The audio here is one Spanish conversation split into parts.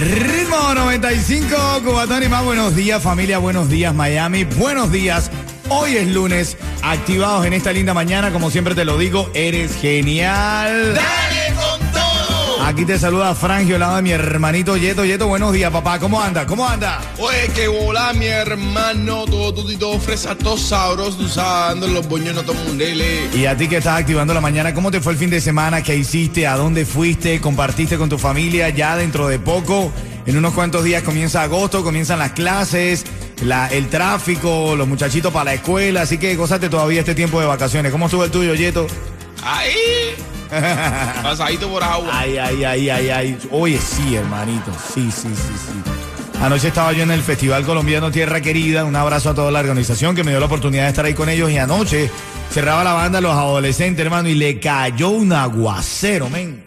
Ritmo 95, Cubatón y más. Buenos días, familia. Buenos días, Miami. Buenos días. Hoy es lunes. Activados en esta linda mañana. Como siempre te lo digo, eres genial. ¡Dale! Aquí te saluda Frangio, lado de mi hermanito Yeto. Yeto, buenos días, papá. ¿Cómo anda? ¿Cómo anda? Oye, que bola, mi hermano. Todo tutito, fresa, todo sabroso. Tú sabes, los boñones todo mundele. Y a ti que estás activando la mañana, ¿cómo te fue el fin de semana? ¿Qué hiciste? ¿A dónde fuiste? ¿Compartiste con tu familia? Ya dentro de poco, en unos cuantos días comienza agosto, comienzan las clases, la- el tráfico, los muchachitos para la escuela. Así que gozate todavía este tiempo de vacaciones. ¿Cómo estuvo el tuyo, Yeto? Ahí. Pasadito por agua. Ay, ay, ay, ay, ay. Oye, sí, hermanito. Sí, sí, sí, sí. Anoche estaba yo en el Festival Colombiano Tierra Querida. Un abrazo a toda la organización que me dio la oportunidad de estar ahí con ellos. Y anoche cerraba la banda Los Adolescentes, hermano, y le cayó un aguacero, men.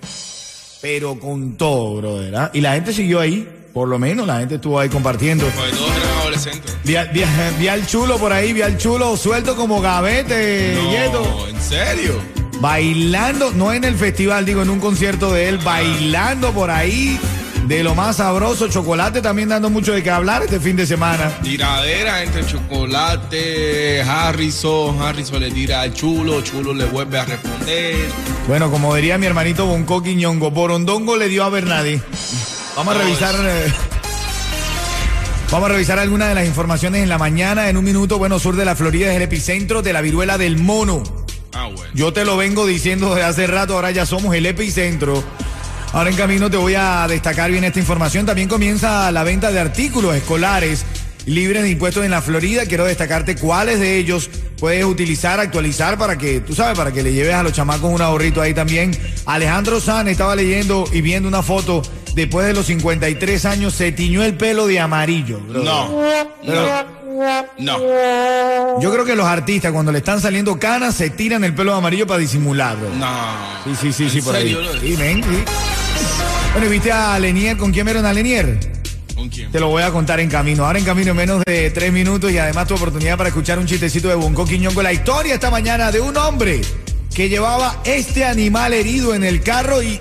Pero con todo, brother. ¿ah? Y la gente siguió ahí. Por lo menos la gente estuvo ahí compartiendo. Porque todos eran adolescentes. Vi, a- vi a- vi al chulo por ahí, vi al chulo suelto como gavete, Yeto. No, ¿en serio? Bailando, no en el festival, digo, en un concierto de él, bailando por ahí, de lo más sabroso, chocolate también dando mucho de qué hablar este fin de semana. Tiradera entre chocolate, Harrison, Harrison le tira al chulo, chulo le vuelve a responder. Bueno, como diría mi hermanito Bonco Quiñongo, Borondongo le dio a Bernadí. Vamos a revisar. eh, Vamos a revisar algunas de las informaciones en la mañana. En un minuto, bueno, sur de la Florida es el epicentro de la viruela del mono. Ah, bueno. Yo te lo vengo diciendo desde hace rato, ahora ya somos el epicentro. Ahora en camino te voy a destacar bien esta información. También comienza la venta de artículos escolares libres de impuestos en la Florida. Quiero destacarte cuáles de ellos puedes utilizar, actualizar para que, tú sabes, para que le lleves a los chamacos un ahorrito ahí también. Alejandro San estaba leyendo y viendo una foto. Después de los 53 años se tiñó el pelo de amarillo. No. Pero- No. Yo creo que los artistas cuando le están saliendo canas se tiran el pelo amarillo para disimular. brother. No. Sí, sí, sí, sí, ¿En por serio, ahí. Sí, ven, sí. Bueno, ¿y viste a Lenier? ¿Con quién vieron a Lenier? ¿Con quién? Te lo voy a contar en camino. Ahora en camino en menos de tres minutos y además tu oportunidad para escuchar un chistecito de Bonco Quiñón con la historia esta mañana de un hombre que llevaba este animal herido en el carro y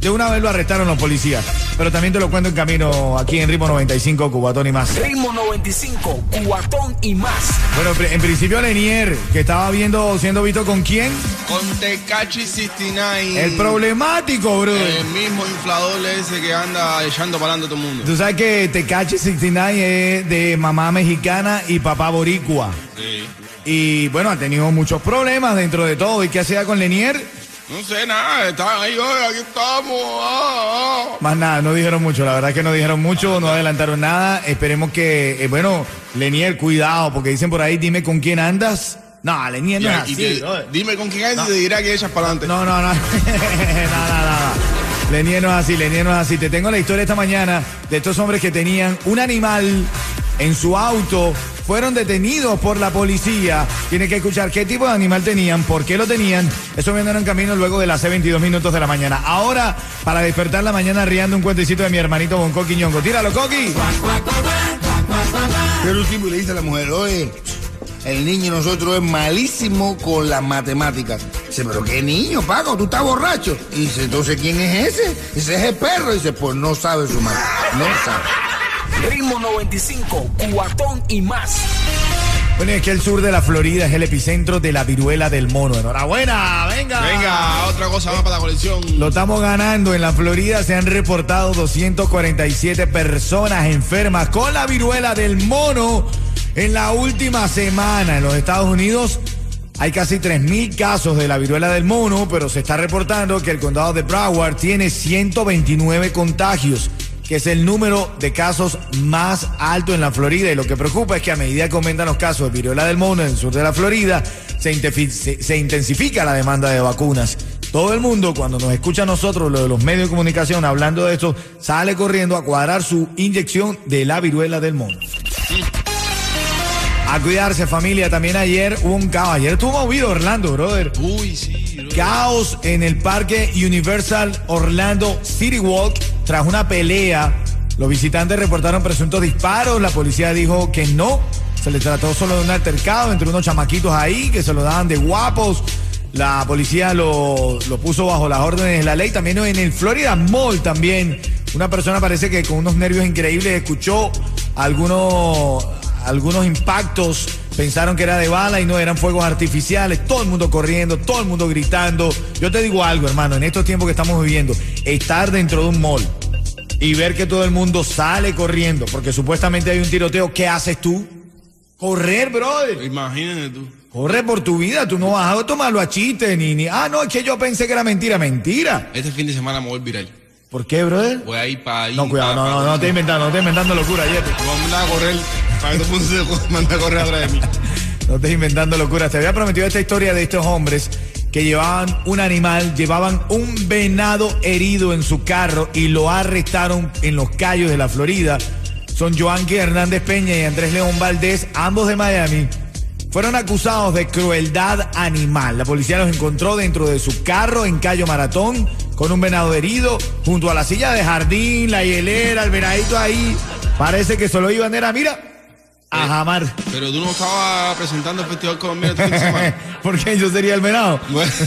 de una vez lo arrestaron los policías. Pero también te lo cuento en camino aquí en Ritmo 95, Cubatón y más. Ritmo 95, cuatón y más. Bueno, en principio Lenier, que estaba viendo, siendo visto con quién? Con Tecachi 69. El problemático, bro. El mismo inflador ese que anda echando para adelante a todo el mundo. Tú sabes que Tecachi 69 es de mamá mexicana y papá boricua. Sí. Y bueno, ha tenido muchos problemas dentro de todo. ¿Y qué hacía con Lenier? No sé nada, estaban ahí, aquí estamos. ah, ah. Más nada, no dijeron mucho. La verdad es que no dijeron mucho, no adelantaron nada. Esperemos que, eh, bueno, Lenier, cuidado, porque dicen por ahí, dime con quién andas. No, Lenier no es así. te- dime con quién andas y te dirá que echas para adelante. No, no, no. nada, nada. Lenier no es así, Lenier no es así. Te tengo la historia esta mañana de estos hombres que tenían un animal en su auto. Fueron detenidos por la policía. Tienes que escuchar qué tipo de animal tenían, por qué lo tenían. Eso viene en camino luego de las 22 minutos de la mañana. Ahora, para despertar la mañana, riendo un cuentecito de mi hermanito Bonco Quiñongo. Tíralo, Coqui. Pero tipo le dice a la mujer, oye, el niño nosotros es malísimo con las matemáticas. Dice, pero qué niño, Paco, tú estás borracho. Y dice, entonces, ¿quién es ese? Dice, es el perro. dice, pues no sabe su madre. No sabe. Ritmo 95, cuatón y más. Bueno, es que el sur de la Florida es el epicentro de la viruela del mono. Enhorabuena, venga. Venga, otra cosa más para la colección. Lo estamos ganando. En la Florida se han reportado 247 personas enfermas con la viruela del mono en la última semana. En los Estados Unidos hay casi 3.000 casos de la viruela del mono, pero se está reportando que el condado de Broward tiene 129 contagios que es el número de casos más alto en la Florida. Y lo que preocupa es que a medida que aumentan los casos de viruela del mono en el sur de la Florida, se, se- se intensifica la demanda de vacunas. Todo el mundo, cuando nos escucha a nosotros, lo de los medios de comunicación, hablando de esto, sale corriendo a cuadrar su inyección de la viruela del mono. A cuidarse, familia. También ayer hubo un caos. Ayer estuvo movido Orlando, brother. Uy, sí. bro. Caos en el parque Universal Orlando City Walk tras una pelea. Los visitantes reportaron presuntos disparos. La policía dijo que no. Se le trató solo de un altercado entre unos chamaquitos ahí que se lo daban de guapos. La policía lo, lo puso bajo las órdenes de la ley. También en el Florida Mall también. Una persona parece que con unos nervios increíbles escuchó algunos, algunos impactos. Pensaron que era de bala y no eran fuegos artificiales. Todo el mundo corriendo, todo el mundo gritando. Yo te digo algo, hermano, en estos tiempos que estamos viviendo, estar dentro de un mall y ver que todo el mundo sale corriendo porque supuestamente hay un tiroteo, ¿qué haces tú? Correr, brother. Imagínate tú. Corre por tu vida, tú no vas a tomarlo a chiste ni ni. Ah, no, es que yo pensé que era mentira, mentira. Este fin de semana me voy viral. ¿Por qué, brother? Voy a ir para ahí. No, cuidado, no, no, no te inventando, no te inventando locura, Yeto. Voy a a correr. Para que todo el mundo se mande a correr atrás de mí. No estés inventando locuras. Te había prometido esta historia de estos hombres que llevaban un animal, llevaban un venado herido en su carro y lo arrestaron en los callos de la Florida. Son Joanqui Hernández Peña y Andrés León Valdés, ambos de Miami. Fueron acusados de crueldad animal. La policía los encontró dentro de su carro en Cayo Maratón con un venado herido junto a la silla de jardín, la hielera, el venadito ahí. Parece que solo iban era, mira, a jamar. Pero tú no estabas presentando el Festival Colombiano este. Porque yo sería el venado. Bueno,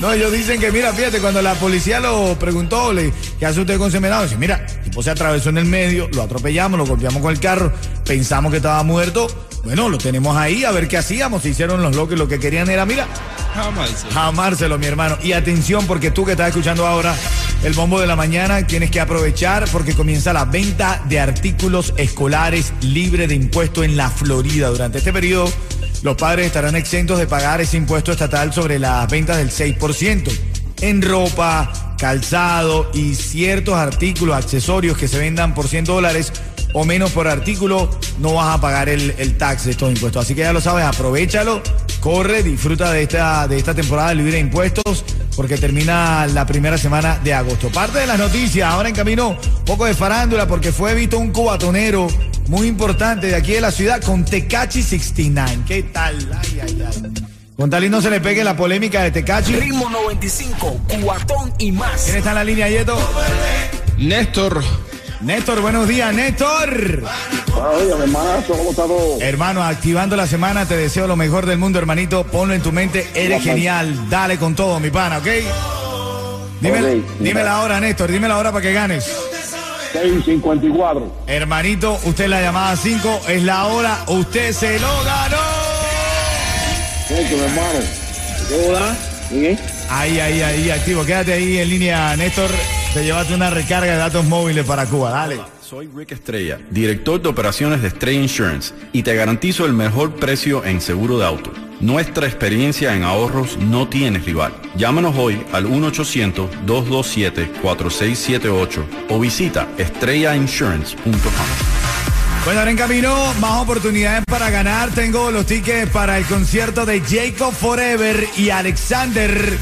No, ellos dicen que, mira, fíjate, cuando la policía lo preguntó, le, ¿qué hace usted con ese venado? Dice, mira, el tipo se atravesó en el medio, lo atropellamos, lo golpeamos con el carro, pensamos que estaba muerto. Bueno, lo tenemos ahí, a ver qué hacíamos. Se hicieron los locos, lo que querían era, mira, jamás. jamárselo, mi hermano. Y atención, porque tú que estás escuchando ahora el bombo de la mañana, tienes que aprovechar porque comienza la venta de artículos escolares libre de impuesto en la Florida. Durante este periodo, los padres estarán exentos de pagar ese impuesto estatal sobre las ventas del 6%. En ropa, calzado y ciertos artículos, accesorios que se vendan por 100 dólares o menos por artículo, no vas a pagar el, el tax de estos impuestos. Así que ya lo sabes, aprovechalo, corre, disfruta de esta, de esta temporada libre de impuestos, porque termina la primera semana de agosto. Parte de las noticias, ahora en camino, poco de farándula, porque fue visto un cubatonero muy importante de aquí de la ciudad con Tecachi 69. ¿Qué tal? Ay, ay, ay. Con tal y no se le pegue la polémica de Tecachi. Ritmo 95, cuatón y más. ¿Quién está en la línea, Yeto? Néstor, Néstor, buenos días, Néstor. Oye, hermanazo, ¿cómo está todo? Hermano, activando la semana, te deseo lo mejor del mundo, hermanito. Ponlo en tu mente, eres genial. Dale con todo, mi pana, ¿ok? Dime, dime la hora, Néstor, dime la hora para que ganes. 654. Hermanito, usted es la llamada 5, es la hora, usted se lo ganó. Mi hermano. ¿Qué hola? ¿Bien? Ahí, ahí, ahí, activo. Quédate ahí en línea, Néstor. Te llevaste una recarga de datos móviles para Cuba, dale. Soy Rick Estrella, director de operaciones de Estrella Insurance y te garantizo el mejor precio en seguro de auto. Nuestra experiencia en ahorros no tiene rival. Llámanos hoy al 1-800-227-4678 o visita estrellainsurance.com. Bueno, ahora en camino, más oportunidades para ganar. Tengo los tickets para el concierto de Jacob Forever y Alexander.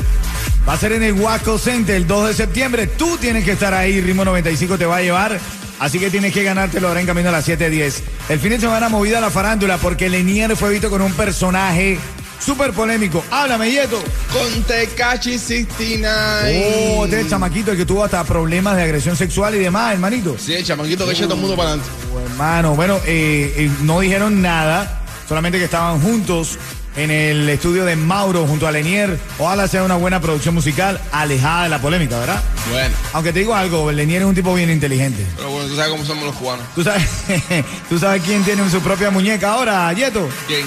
Va a ser en el Waco Center el 2 de septiembre. Tú tienes que estar ahí. Ritmo 95 te va a llevar. Así que tienes que ganártelo ahora en camino a las 7.10. El fin de semana movida la farándula porque Lenier fue visto con un personaje súper polémico. Háblame, Yeto. con Tecachi 69. Oh, este es el chamaquito el que tuvo hasta problemas de agresión sexual y demás, hermanito. Sí, el chamaquito que echa todo el mundo para adelante. Oh, hermano, bueno, eh, eh, no dijeron nada, solamente que estaban juntos en el estudio de Mauro junto a Lenier. Ojalá sea una buena producción musical alejada de la polémica, ¿verdad? Bueno, Aunque te digo algo, Lenier es un tipo bien inteligente. pero bueno, tú sabes cómo somos los cubanos. ¿Tú sabes, ¿tú sabes quién tiene su propia muñeca ahora, Yeto? ¿Quién?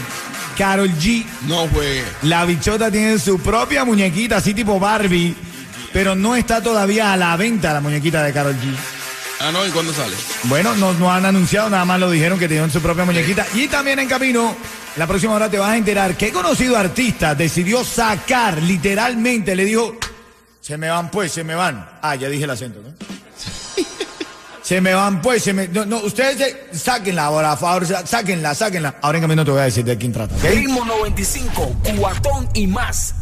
Carol G. No juegue. La bichota tiene su propia muñequita, así tipo Barbie, pero no está todavía a la venta la muñequita de Carol G. Ah, no, ¿y cuándo sale? Bueno, no, no han anunciado, nada más lo dijeron que tenían su propia muñequita. Y también en camino, la próxima hora te vas a enterar que conocido artista decidió sacar, literalmente, le dijo, se me van pues, se me van. Ah, ya dije el acento, ¿no? se me van pues, se me... No, no, ustedes se- sáquenla ahora, por favor, sáquenla, sáquenla. Ahora en camino te voy a decir de quién trata, ¿ok? Ritmo 95, cuatón y más.